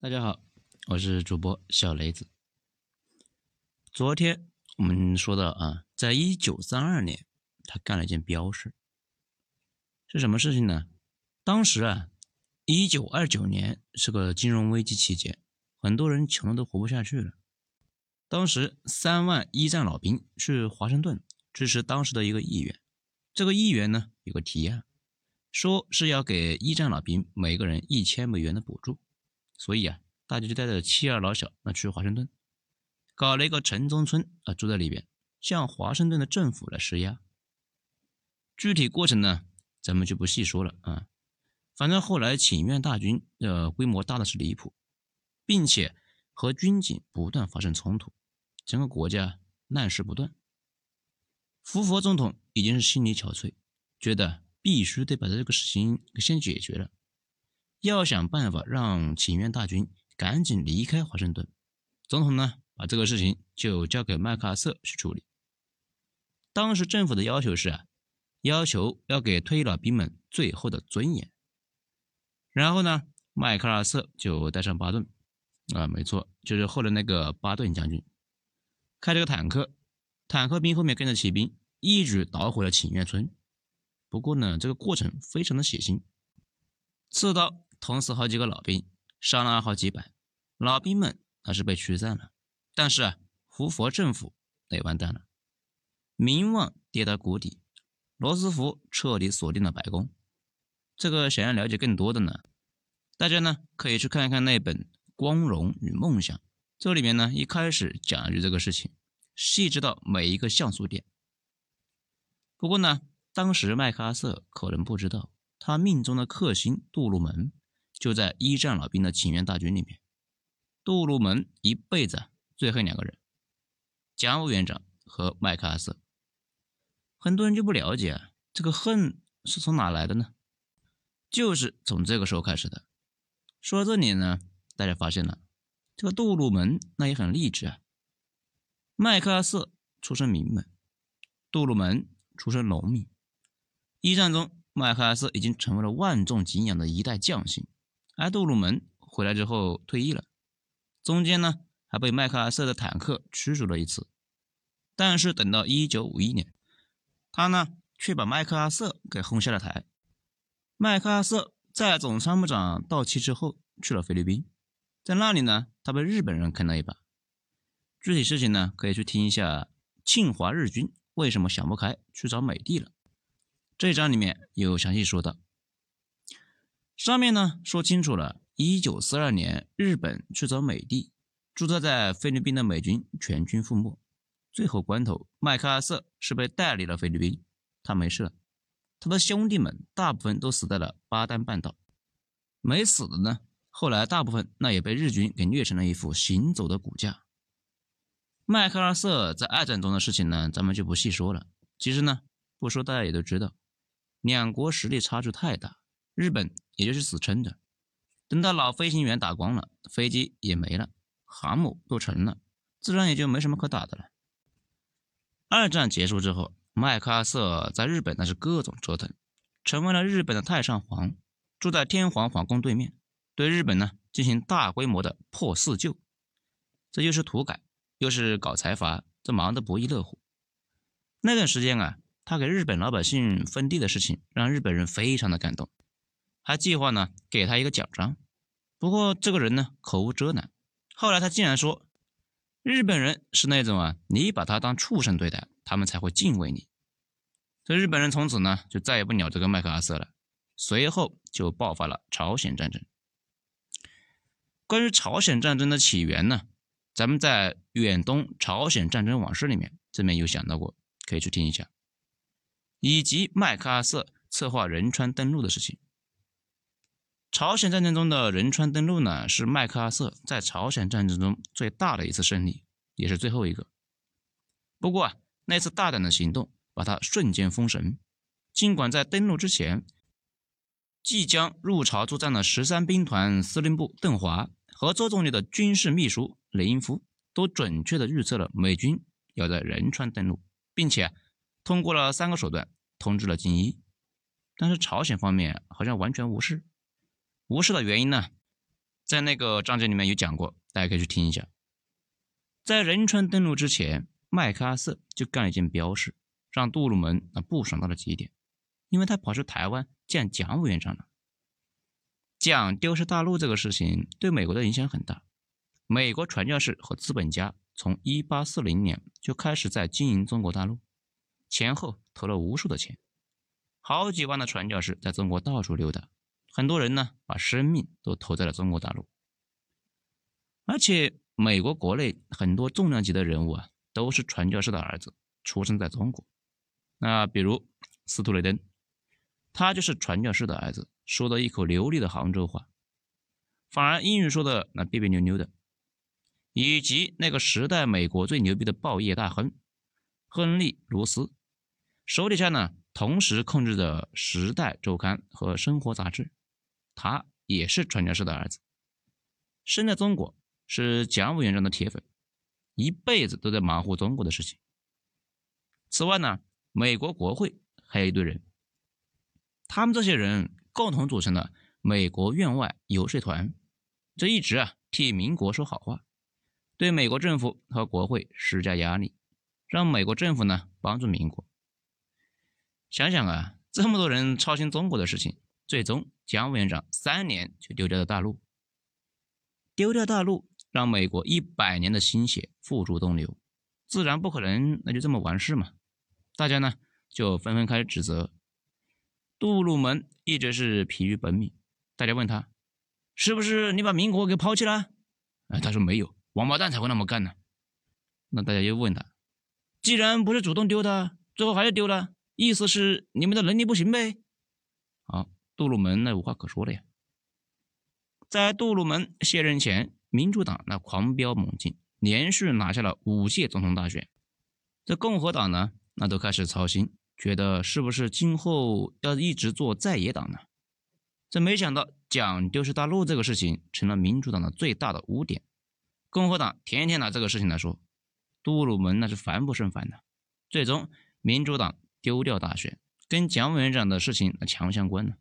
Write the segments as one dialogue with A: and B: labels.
A: 大家好，我是主播小雷子。昨天我们说到啊，在一九三二年，他干了一件彪事，是什么事情呢？当时啊，一九二九年是个金融危机期间，很多人穷的都活不下去了。当时三万一战老兵去华盛顿支持当时的一个议员，这个议员呢有个提案，说是要给一战老兵每个人一千美元的补助。所以啊，大家就带着妻儿老小那去华盛顿，搞了一个城中村啊，住在里边，向华盛顿的政府来施压。具体过程呢，咱们就不细说了啊。反正后来请愿大军的规模大的是离谱，并且和军警不断发生冲突，整个国家难事不断。福佛总统已经是心力憔悴，觉得必须得把这个事情先解决了。要想办法让请愿大军赶紧离开华盛顿，总统呢把这个事情就交给麦克阿瑟去处理。当时政府的要求是啊，要求要给退役老兵们最后的尊严。然后呢，麦克阿瑟就带上巴顿，啊，没错，就是后来那个巴顿将军，开着个坦克，坦克兵后面跟着骑兵，一举捣毁了请愿村。不过呢，这个过程非常的血腥，刺刀。捅死好几个老兵，伤了好几百，老兵们那是被驱散了，但是啊，胡佛政府也完蛋了，名望跌到谷底，罗斯福彻底锁定了白宫。这个想要了解更多的呢，大家呢可以去看一看那本《光荣与梦想》，这里面呢一开始讲的就这个事情，细致到每一个像素点。不过呢，当时麦克阿瑟可能不知道，他命中的克星杜鲁门。就在一战老兵的请愿大军里面，杜鲁门一辈子最恨两个人，蒋委员长和麦克阿瑟。很多人就不了解啊这个恨是从哪来的呢？就是从这个时候开始的。说到这里呢，大家发现了，这个杜鲁门那也很励志啊。麦克阿瑟出身名门，杜鲁门出身农民。一战中，麦克阿瑟已经成为了万众敬仰的一代将星。而杜鲁门回来之后退役了，中间呢还被麦克阿瑟的坦克驱逐了一次，但是等到一九五一年，他呢却把麦克阿瑟给轰下了台。麦克阿瑟在总参谋长到期之后去了菲律宾，在那里呢他被日本人坑了一把。具体事情呢可以去听一下庆华日军为什么想不开去找美帝了，这一章里面有详细说到。上面呢说清楚了，一九四二年日本去找美帝，驻扎在菲律宾的美军全军覆没。最后关头，麦克阿瑟是被带离了菲律宾，他没事了，他的兄弟们大部分都死在了巴丹半岛，没死的呢，后来大部分那也被日军给虐成了一副行走的骨架。麦克阿瑟在二战中的事情呢，咱们就不细说了。其实呢，不说大家也都知道，两国实力差距太大。日本也就是死撑着，等到老飞行员打光了，飞机也没了，航母都沉了，自然也就没什么可打的了。二战结束之后，麦克阿瑟在日本那是各种折腾，成为了日本的太上皇，住在天皇皇宫对面，对日本呢进行大规模的破四旧，这又是土改，又是搞财阀，这忙得不亦乐乎。那段时间啊，他给日本老百姓分地的事情，让日本人非常的感动。还计划呢给他一个奖章，不过这个人呢口无遮拦。后来他竟然说，日本人是那种啊，你把他当畜生对待，他们才会敬畏你。这日本人从此呢就再也不鸟这个麦克阿瑟了。随后就爆发了朝鲜战争。关于朝鲜战争的起源呢，咱们在《远东朝鲜战争往事》里面这边有讲到过，可以去听一下，以及麦克阿瑟策划仁川登陆的事情。朝鲜战争中的仁川登陆呢，是麦克阿瑟在朝鲜战争中最大的一次胜利，也是最后一个。不过啊，那次大胆的行动把他瞬间封神。尽管在登陆之前，即将入朝作战的十三兵团司令部邓华和周总理的军事秘书雷英夫都准确的预测了美军要在仁川登陆，并且通过了三个手段通知了金一，但是朝鲜方面好像完全无视。无视的原因呢？在那个章节里面有讲过，大家可以去听一下。在仁川登陆之前，麦克阿瑟就干了一件标事，让杜鲁门啊不爽到了极点，因为他跑去台湾见蒋委员长了。蒋丢失大陆这个事情对美国的影响很大，美国传教士和资本家从1840年就开始在经营中国大陆，前后投了无数的钱，好几万的传教士在中国到处溜达。很多人呢，把生命都投在了中国大陆，而且美国国内很多重量级的人物啊，都是传教士的儿子，出生在中国。那比如斯图雷登，他就是传教士的儿子，说的一口流利的杭州话，反而英语说的那别别扭扭的。以及那个时代美国最牛逼的报业大亨亨利·罗斯，手底下呢，同时控制着《时代周刊》和《生活》杂志。他也是传教士的儿子，生在中国，是蒋委员长的铁粉，一辈子都在忙活中国的事情。此外呢，美国国会还有一堆人，他们这些人共同组成了美国院外游说团，这一直啊替民国说好话，对美国政府和国会施加压力，让美国政府呢帮助民国。想想啊，这么多人操心中国的事情。最终，蒋委员长三年就丢掉了大陆。丢掉大陆，让美国一百年的心血付诸东流，自然不可能那就这么完事嘛。大家呢就纷纷开始指责杜鲁门一直是疲于奔命。大家问他，是不是你把民国给抛弃了？哎，他说没有，王八蛋才会那么干呢。那大家又问他，既然不是主动丢的，最后还是丢了，意思是你们的能力不行呗？好。杜鲁门那无话可说了呀。在杜鲁门卸任前，民主党那狂飙猛进，连续拿下了五届总统大选。这共和党呢，那都开始操心，觉得是不是今后要一直做在野党呢？这没想到蒋丢失大陆这个事情，成了民主党的最大的污点。共和党天天拿这个事情来说，杜鲁门那是烦不胜烦的。最终，民主党丢掉大选，跟蒋委员长的事情那强相关了。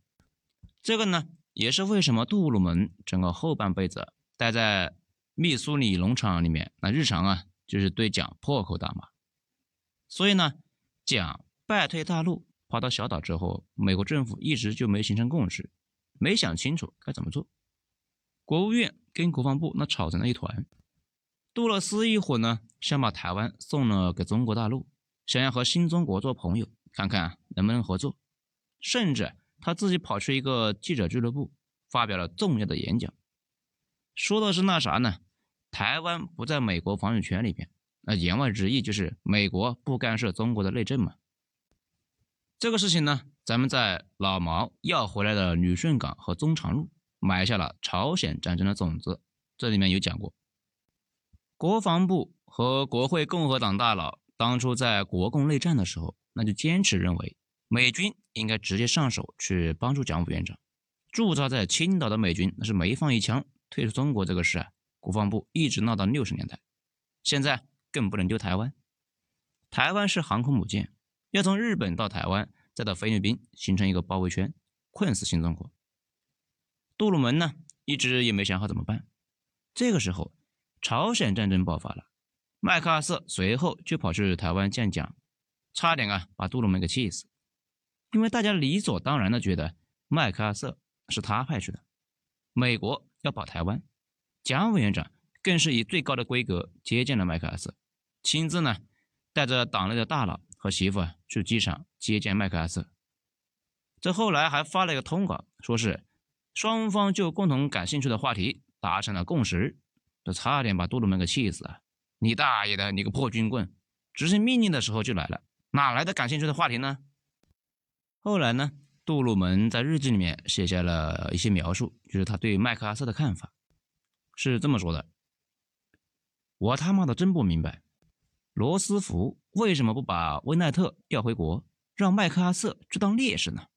A: 这个呢，也是为什么杜鲁门整个后半辈子待在密苏里农场里面，那日常啊就是对蒋破口大骂。所以呢，蒋败退大陆，跑到小岛之后，美国政府一直就没形成共识，没想清楚该怎么做。国务院跟国防部那吵成了一团。杜勒斯一伙呢，想把台湾送了给中国大陆，想要和新中国做朋友，看看能不能合作，甚至。他自己跑去一个记者俱乐部，发表了重要的演讲，说的是那啥呢？台湾不在美国防御圈里边，那言外之意就是美国不干涉中国的内政嘛。这个事情呢，咱们在老毛要回来的旅顺港和中长路埋下了朝鲜战争的种子，这里面有讲过。国防部和国会共和党大佬当初在国共内战的时候，那就坚持认为。美军应该直接上手去帮助蒋委员长。驻扎在青岛的美军那是没放一枪退出中国这个事啊，国防部一直闹到六十年代。现在更不能丢台湾，台湾是航空母舰，要从日本到台湾，再到菲律宾，形成一个包围圈，困死新中国。杜鲁门呢，一直也没想好怎么办。这个时候，朝鲜战争爆发了，麦克阿瑟随后就跑去台湾见蒋，差点啊把杜鲁门给气死。因为大家理所当然的觉得麦克阿瑟是他派去的，美国要保台湾，蒋委员长更是以最高的规格接见了麦克阿瑟，亲自呢带着党内的大佬和媳妇啊去机场接见麦克阿瑟。这后来还发了一个通稿，说是双方就共同感兴趣的话题达成了共识，这差点把杜鲁门给气死啊！你大爷的，你个破军棍，执行命令的时候就来了，哪来的感兴趣的话题呢？后来呢，杜鲁门在日记里面写下了一些描述，就是他对麦克阿瑟的看法是这么说的：“我他妈的真不明白，罗斯福为什么不把温奈特调回国，让麦克阿瑟去当烈士呢？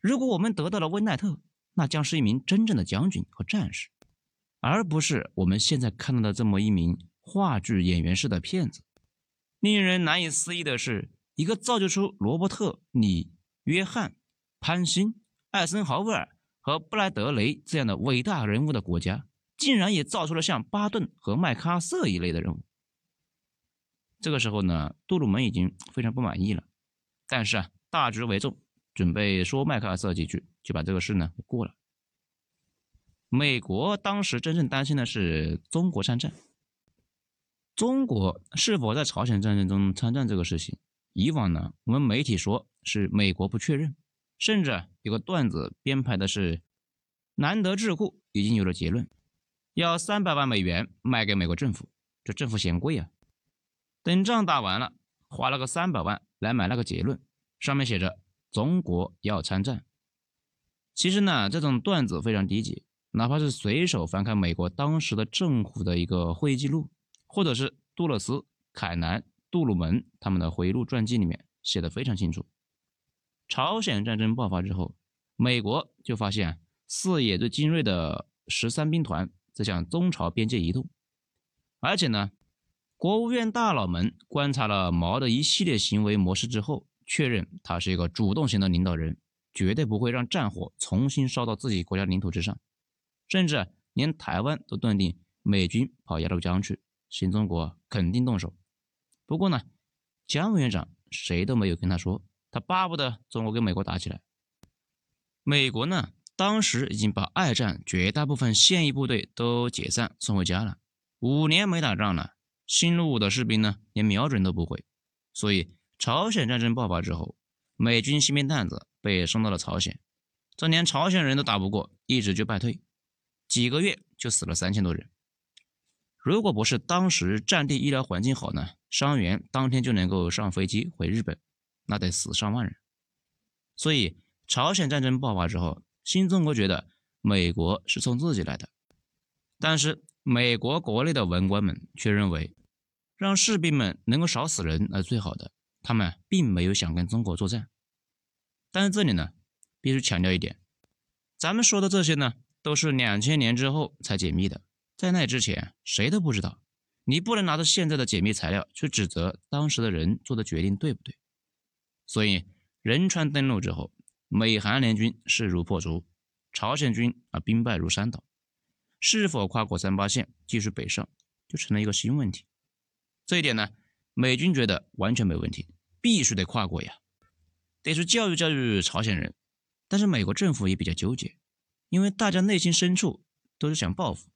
A: 如果我们得到了温奈特，那将是一名真正的将军和战士，而不是我们现在看到的这么一名话剧演员式的骗子。令人难以思议的是，一个造就出罗伯特·你。约翰、潘兴、艾森豪威尔和布莱德雷这样的伟大人物的国家，竟然也造出了像巴顿和麦克阿瑟一类的人物。这个时候呢，杜鲁门已经非常不满意了，但是啊，大局为重，准备说麦克阿瑟几句，就把这个事呢过了。美国当时真正担心的是中国参战，中国是否在朝鲜战争中参战这个事情，以往呢，我们媒体说是美国不确认，甚至有个段子编排的是，南德智库已经有了结论，要三百万美元卖给美国政府，这政府嫌贵啊。等仗打完了，花了个三百万来买那个结论，上面写着“中国要参战”。其实呢，这种段子非常低级，哪怕是随手翻开美国当时的政府的一个会议记录，或者是杜勒斯、凯南、杜鲁门他们的回忆录传记里面写的非常清楚。朝鲜战争爆发之后，美国就发现四野最精锐的十三兵团在向中朝边界移动，而且呢。国务院大佬们观察了毛的一系列行为模式之后，确认他是一个主动型的领导人，绝对不会让战火重新烧到自己国家领土之上，甚至连台湾都断定美军跑鸭绿江去，新中国肯定动手。不过呢，姜委员长谁都没有跟他说，他巴不得中国跟美国打起来。美国呢，当时已经把二战绝大部分现役部队都解散送回家了，五年没打仗了。新入伍的士兵呢，连瞄准都不会，所以朝鲜战争爆发之后，美军新兵蛋子被送到了朝鲜，这连朝鲜人都打不过，一直就败退，几个月就死了三千多人。如果不是当时战地医疗环境好呢，伤员当天就能够上飞机回日本，那得死上万人。所以朝鲜战争爆发之后，新中国觉得美国是冲自己来的，但是美国国内的文官们却认为。让士兵们能够少死人那最好的，他们并没有想跟中国作战。但是这里呢，必须强调一点，咱们说的这些呢，都是两千年之后才解密的，在那之前谁都不知道。你不能拿着现在的解密材料去指责当时的人做的决定对不对？所以仁川登陆之后，美韩联军势如破竹，朝鲜军啊兵败如山倒，是否跨过三八线继续北上，就成了一个新问题。这一点呢，美军觉得完全没问题，必须得跨过呀，得去教育教育朝鲜人。但是美国政府也比较纠结，因为大家内心深处都是想报复，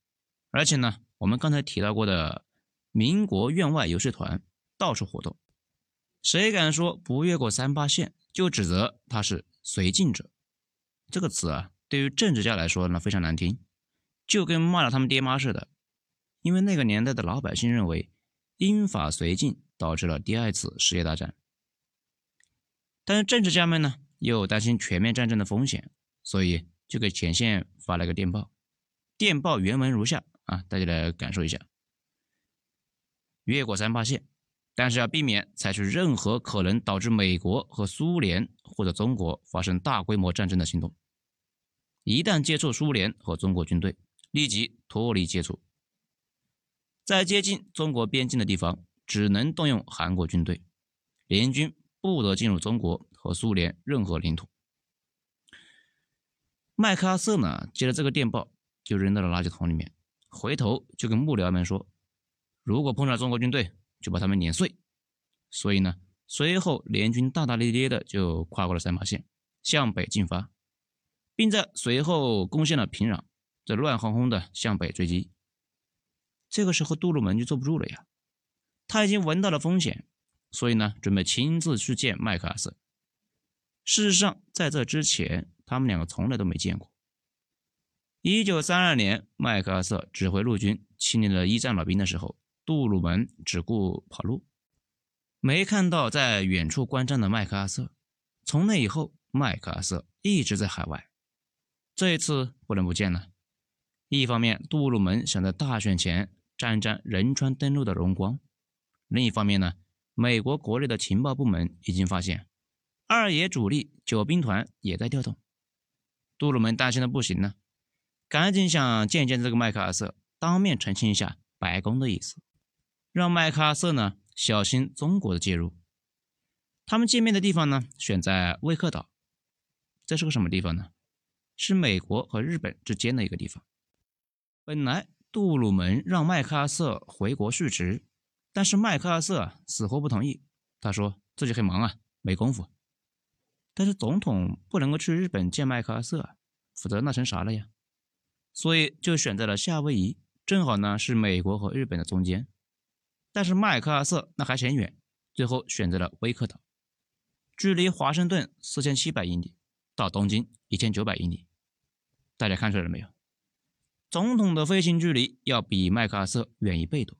A: 而且呢，我们刚才提到过的民国院外游说团到处活动，谁敢说不越过三八线，就指责他是绥靖者。这个词啊，对于政治家来说呢，非常难听，就跟骂了他们爹妈似的。因为那个年代的老百姓认为。英法绥靖导致了第二次世界大战，但是政治家们呢又担心全面战争的风险，所以就给前线发了个电报。电报原文如下啊，大家来感受一下：越过三八线，但是要避免采取任何可能导致美国和苏联或者中国发生大规模战争的行动。一旦接触苏联和中国军队，立即脱离接触。在接近中国边境的地方，只能动用韩国军队，联军不得进入中国和苏联任何领土。麦克阿瑟呢，接了这个电报就扔到了垃圾桶里面，回头就跟幕僚们说：“如果碰上中国军队，就把他们碾碎。”所以呢，随后联军大大咧咧的就跨过了三八线，向北进发，并在随后攻陷了平壤，这乱哄哄的向北追击。这个时候，杜鲁门就坐不住了呀，他已经闻到了风险，所以呢，准备亲自去见麦克阿瑟。事实上，在这之前，他们两个从来都没见过。一九三二年，麦克阿瑟指挥陆军清理了一战老兵的时候，杜鲁门只顾跑路，没看到在远处观战的麦克阿瑟。从那以后，麦克阿瑟一直在海外，这一次不能不见了。一方面，杜鲁门想在大选前。沾沾仁川登陆的荣光。另一方面呢，美国国内的情报部门已经发现，二野主力九兵团也在调动。杜鲁门担心的不行了，赶紧想见见这个麦克阿瑟，当面澄清一下白宫的意思，让麦克阿瑟呢小心中国的介入。他们见面的地方呢，选在威克岛。这是个什么地方呢？是美国和日本之间的一个地方。本来杜鲁门让麦克阿瑟回国述职，但是麦克阿瑟死活不同意。他说自己很忙啊，没工夫。但是总统不能够去日本见麦克阿瑟，否则那成啥了呀？所以就选在了夏威夷，正好呢是美国和日本的中间。但是麦克阿瑟那还嫌远，最后选择了威克岛，距离华盛顿四千七百英里，到东京一千九百英里。大家看出来了没有？总统的飞行距离要比麦克阿瑟远一倍多。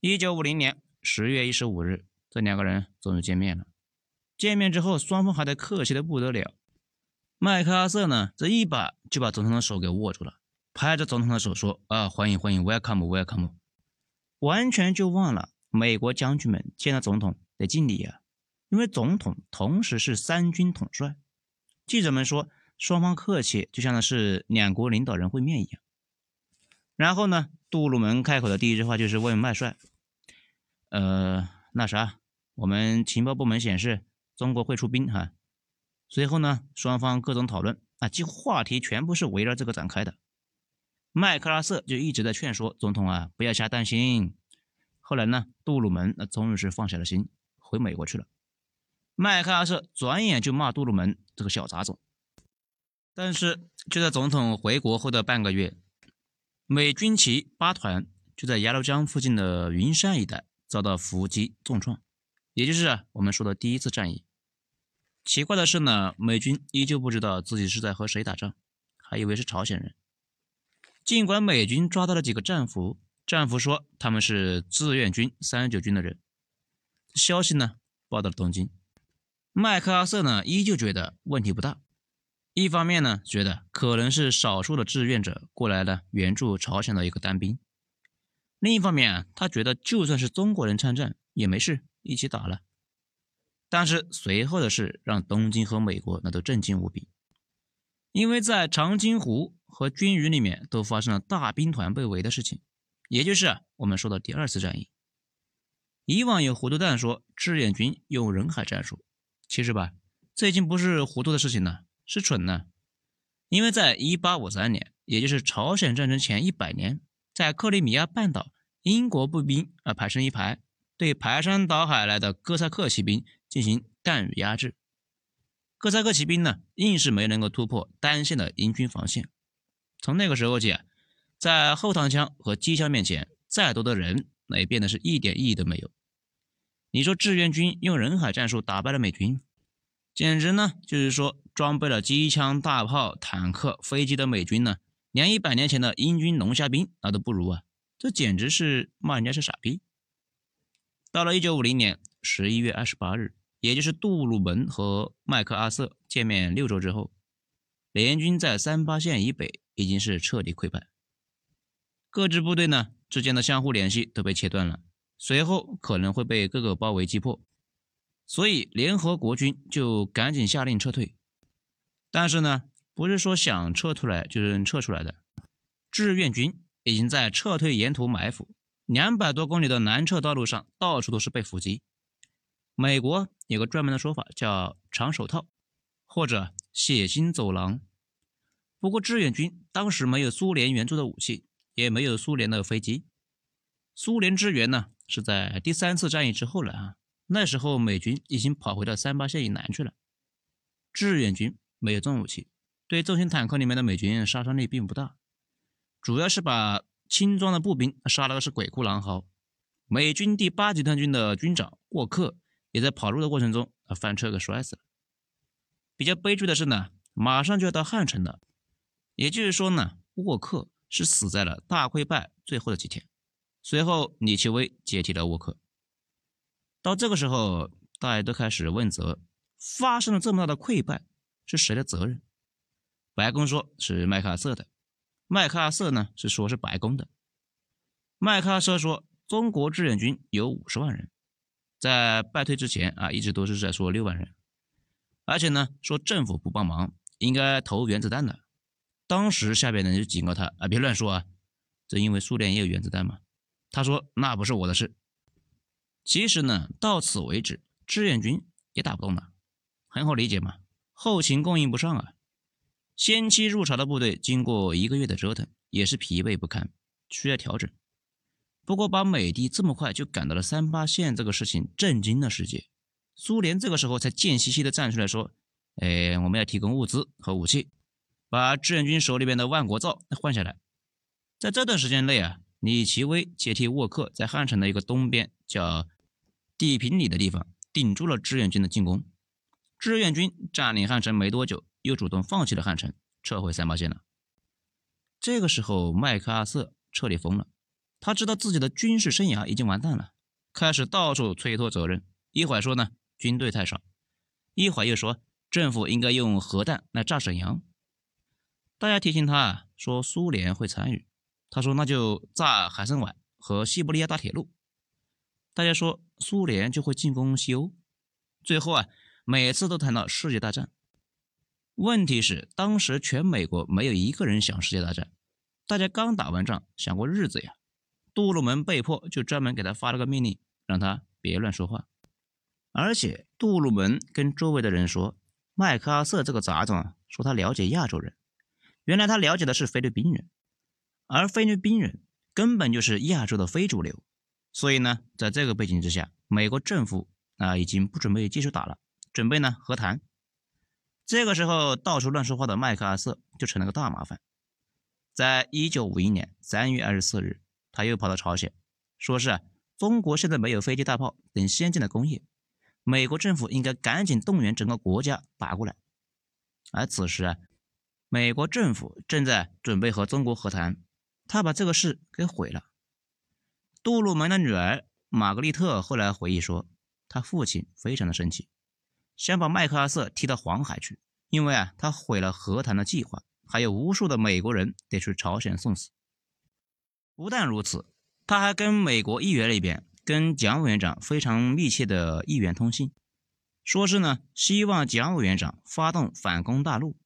A: 一九五零年十月一十五日，这两个人终于见面了。见面之后，双方还得客气的不得了。麦克阿瑟呢，这一把就把总统的手给握住了，拍着总统的手说：“啊，欢迎欢迎，welcome，welcome。”完全就忘了美国将军们见到总统得敬礼啊，因为总统同时是三军统帅。记者们说，双方客气就像是两国领导人会面一样。然后呢，杜鲁门开口的第一句话就是问麦帅：“呃，那啥，我们情报部门显示中国会出兵哈。”随后呢，双方各种讨论啊，几乎话题全部是围绕这个展开的。麦克阿瑟就一直在劝说总统啊，不要瞎担心。后来呢，杜鲁门那终于是放下了心，回美国去了。麦克阿瑟转眼就骂杜鲁门这个小杂种。但是就在总统回国后的半个月，美军旗八团就在鸭绿江附近的云山一带遭到伏击重创，也就是我们说的第一次战役。奇怪的是呢，美军依旧不知道自己是在和谁打仗，还以为是朝鲜人。尽管美军抓到了几个战俘，战俘说他们是志愿军三十九军的人。消息呢报到了东京，麦克阿瑟呢依旧觉得问题不大。一方面呢觉得可能是少数的志愿者过来了援助朝鲜的一个单兵，另一方面啊他觉得就算是中国人参战也没事，一起打了。但是随后的事让东京和美国那都震惊无比，因为在长津湖和军营里面都发生了大兵团被围的事情，也就是我们说的第二次战役。以往有糊涂蛋说志愿军用人海战术，其实吧，这已经不是糊涂的事情了，是蠢呢。因为在1853年，也就是朝鲜战争前一百年，在克里米亚半岛，英国步兵啊排成一排，对排山倒海来的哥萨克骑兵。进行弹雨压制，哥萨克骑兵呢，硬是没能够突破单线的英军防线。从那个时候起，在后膛枪和机枪面前，再多的人那也变得是一点意义都没有。你说志愿军用人海战术打败了美军，简直呢就是说装备了机枪、大炮、坦克、飞机的美军呢，连一百年前的英军龙虾兵那都不如啊！这简直是骂人家是傻逼。到了一九五零年十一月二十八日，也就是杜鲁门和麦克阿瑟见面六周之后，联军在三八线以北已经是彻底溃败，各支部队呢之间的相互联系都被切断了，随后可能会被各个包围击破，所以联合国军就赶紧下令撤退。但是呢，不是说想撤出来就能撤出来的，志愿军已经在撤退沿途埋伏。两百多公里的南撤道路上，到处都是被伏击。美国有个专门的说法，叫“长手套”或者“血腥走廊”。不过志愿军当时没有苏联援助的武器，也没有苏联的飞机。苏联支援呢，是在第三次战役之后了啊。那时候美军已经跑回到三八线以南去了。志愿军没有重武器，对重型坦克里面的美军杀伤力并不大，主要是把。轻装的步兵杀了个是鬼哭狼嚎，美军第八集团军的军长沃克也在跑路的过程中啊翻车给摔死了。比较悲剧的是呢，马上就要到汉城了，也就是说呢，沃克是死在了大溃败最后的几天。随后，李奇微接替了沃克。到这个时候，大家都开始问责：发生了这么大的溃败，是谁的责任？白宫说是麦克阿瑟的。麦克阿瑟呢是说是白宫的。麦克阿瑟说，中国志愿军有五十万人，在败退之前啊，一直都是在说六万人，而且呢说政府不帮忙，应该投原子弹的。当时下边的人就警告他啊，别乱说啊，这因为苏联也有原子弹嘛。他说那不是我的事。其实呢，到此为止，志愿军也打不动了，很好理解嘛，后勤供应不上啊。先期入朝的部队经过一个月的折腾，也是疲惫不堪，需要调整。不过，把美帝这么快就赶到了三八线这个事情震惊了世界。苏联这个时候才贱兮兮的站出来说：“哎，我们要提供物资和武器，把志愿军手里边的万国造换下来。”在这段时间内啊，李奇微接替沃克，在汉城的一个东边叫地平里的地方顶住了志愿军的进攻。志愿军占领汉城没多久。又主动放弃了汉城，撤回三八线了。这个时候，麦克阿瑟彻底疯了，他知道自己的军事生涯已经完蛋了，开始到处推脱责任。一会儿说呢，军队太少；一会儿又说政府应该用核弹来炸沈阳。大家提醒他，说苏联会参与，他说那就炸海参崴和西伯利亚大铁路。大家说苏联就会进攻西欧。最后啊，每次都谈到世界大战。问题是，当时全美国没有一个人想世界大战，大家刚打完仗，想过日子呀。杜鲁门被迫就专门给他发了个命令，让他别乱说话。而且杜鲁门跟周围的人说，麦克阿瑟这个杂种啊，说他了解亚洲人，原来他了解的是菲律宾人，而菲律宾人根本就是亚洲的非主流。所以呢，在这个背景之下，美国政府啊已经不准备继续打了，准备呢和谈。这个时候，到处乱说话的麦克阿瑟就成了个大麻烦。在一九五一年三月二十四日，他又跑到朝鲜，说是中国现在没有飞机、大炮等先进的工业，美国政府应该赶紧动员整个国家打过来。而此时啊，美国政府正在准备和中国和谈，他把这个事给毁了。杜鲁门的女儿玛格丽特后来回忆说，他父亲非常的生气。想把麦克阿瑟踢到黄海去，因为啊，他毁了和谈的计划，还有无数的美国人得去朝鲜送死。不但如此，他还跟美国议员里边跟蒋委员长非常密切的议员通信，说是呢，希望蒋委员长发动反攻大陆。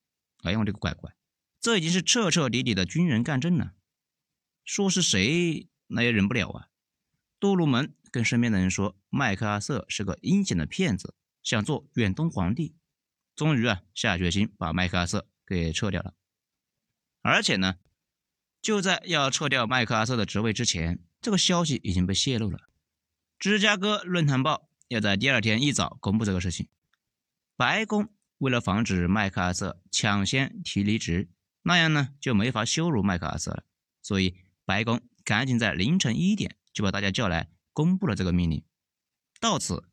A: 哎呀，我这个乖乖，这已经是彻彻底底的军人干政了。说是谁，那也忍不了啊。杜鲁门跟身边的人说，麦克阿瑟是个阴险的骗子。想做远东皇帝，终于啊下决心把麦克阿瑟给撤掉了。而且呢，就在要撤掉麦克阿瑟的职位之前，这个消息已经被泄露了。芝加哥论坛报要在第二天一早公布这个事情。白宫为了防止麦克阿瑟抢先提离职，那样呢就没法羞辱麦克阿瑟了，所以白宫赶紧在凌晨一点就把大家叫来公布了这个命令。到此。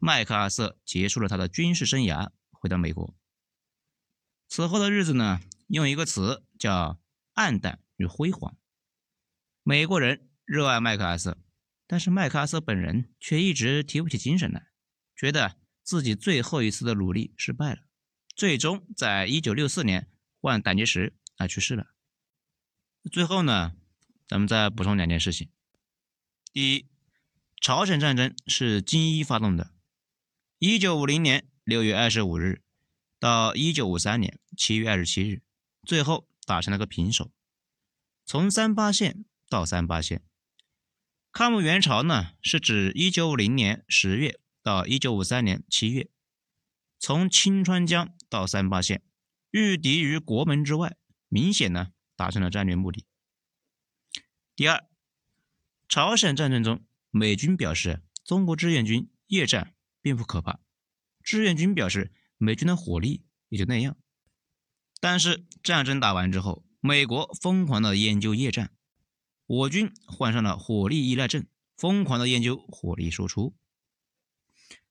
A: 麦克阿瑟结束了他的军事生涯，回到美国。此后的日子呢，用一个词叫“暗淡与辉煌”。美国人热爱麦克阿瑟，但是麦克阿瑟本人却一直提不起精神来，觉得自己最后一次的努力失败了，最终在一九六四年患胆结石而去世了。最后呢，咱们再补充两件事情：第一，朝鲜战争是金一发动的。一九五零年六月二十五日到一九五三年七月二十七日，最后打成了个平手。从三八线到三八线，抗美援朝呢是指一九五零年十月到一九五三年七月，从清川江到三八线，御敌于国门之外，明显呢达成了战略目的。第二，朝鲜战争中，美军表示中国志愿军夜战。并不可怕，志愿军表示美军的火力也就那样。但是战争打完之后，美国疯狂的研究夜战，我军患上了火力依赖症，疯狂的研究火力输出。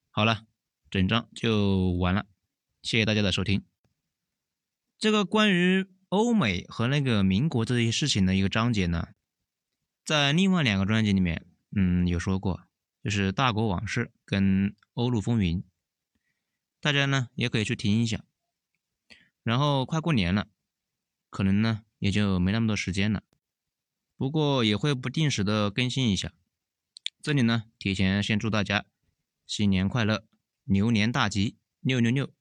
A: 好了，整章就完了，谢谢大家的收听。这个关于欧美和那个民国这些事情的一个章节呢，在另外两个专辑里面，嗯，有说过。就是《大国往事》跟《欧陆风云》，大家呢也可以去听一下。然后快过年了，可能呢也就没那么多时间了，不过也会不定时的更新一下。这里呢提前先祝大家新年快乐，牛年大吉，六六六。